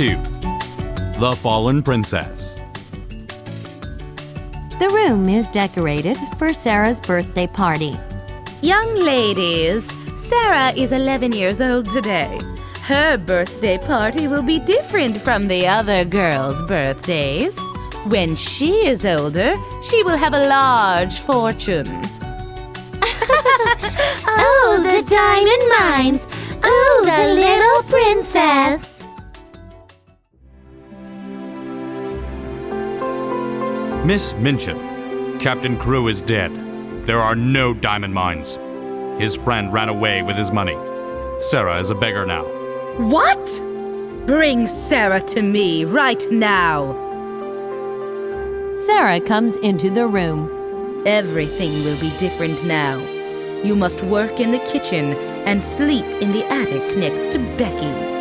2 The Fallen Princess. The room is decorated for Sarah's birthday party. Young ladies, Sarah is 11 years old today. Her birthday party will be different from the other girls' birthdays. When she is older, she will have a large fortune. Oh, the diamond mines! Oh, the little princess! Miss Minchin. Captain Crewe is dead. There are no diamond mines. His friend ran away with his money. Sarah is a beggar now. What? Bring Sarah to me right now. Sarah comes into the room. Everything will be different now. You must work in the kitchen and sleep in the attic next to Becky.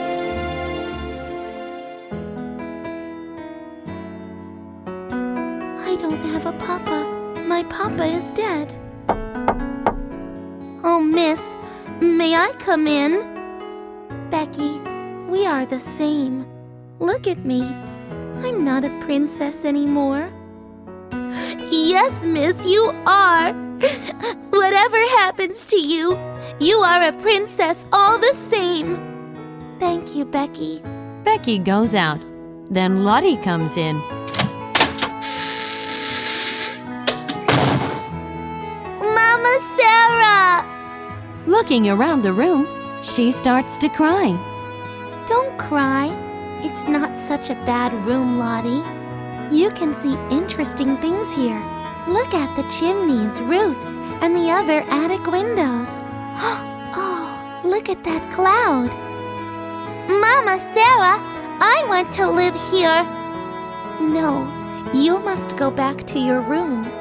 Don't have a papa. My papa is dead. Oh, miss, may I come in? Becky, we are the same. Look at me. I'm not a princess anymore. Yes, miss, you are. Whatever happens to you, you are a princess all the same. Thank you, Becky. Becky goes out. Then Lottie comes in. Mama Sarah! Looking around the room, she starts to cry. Don't cry. It's not such a bad room, Lottie. You can see interesting things here. Look at the chimneys, roofs, and the other attic windows. Oh, look at that cloud. Mama Sarah, I want to live here. No, you must go back to your room.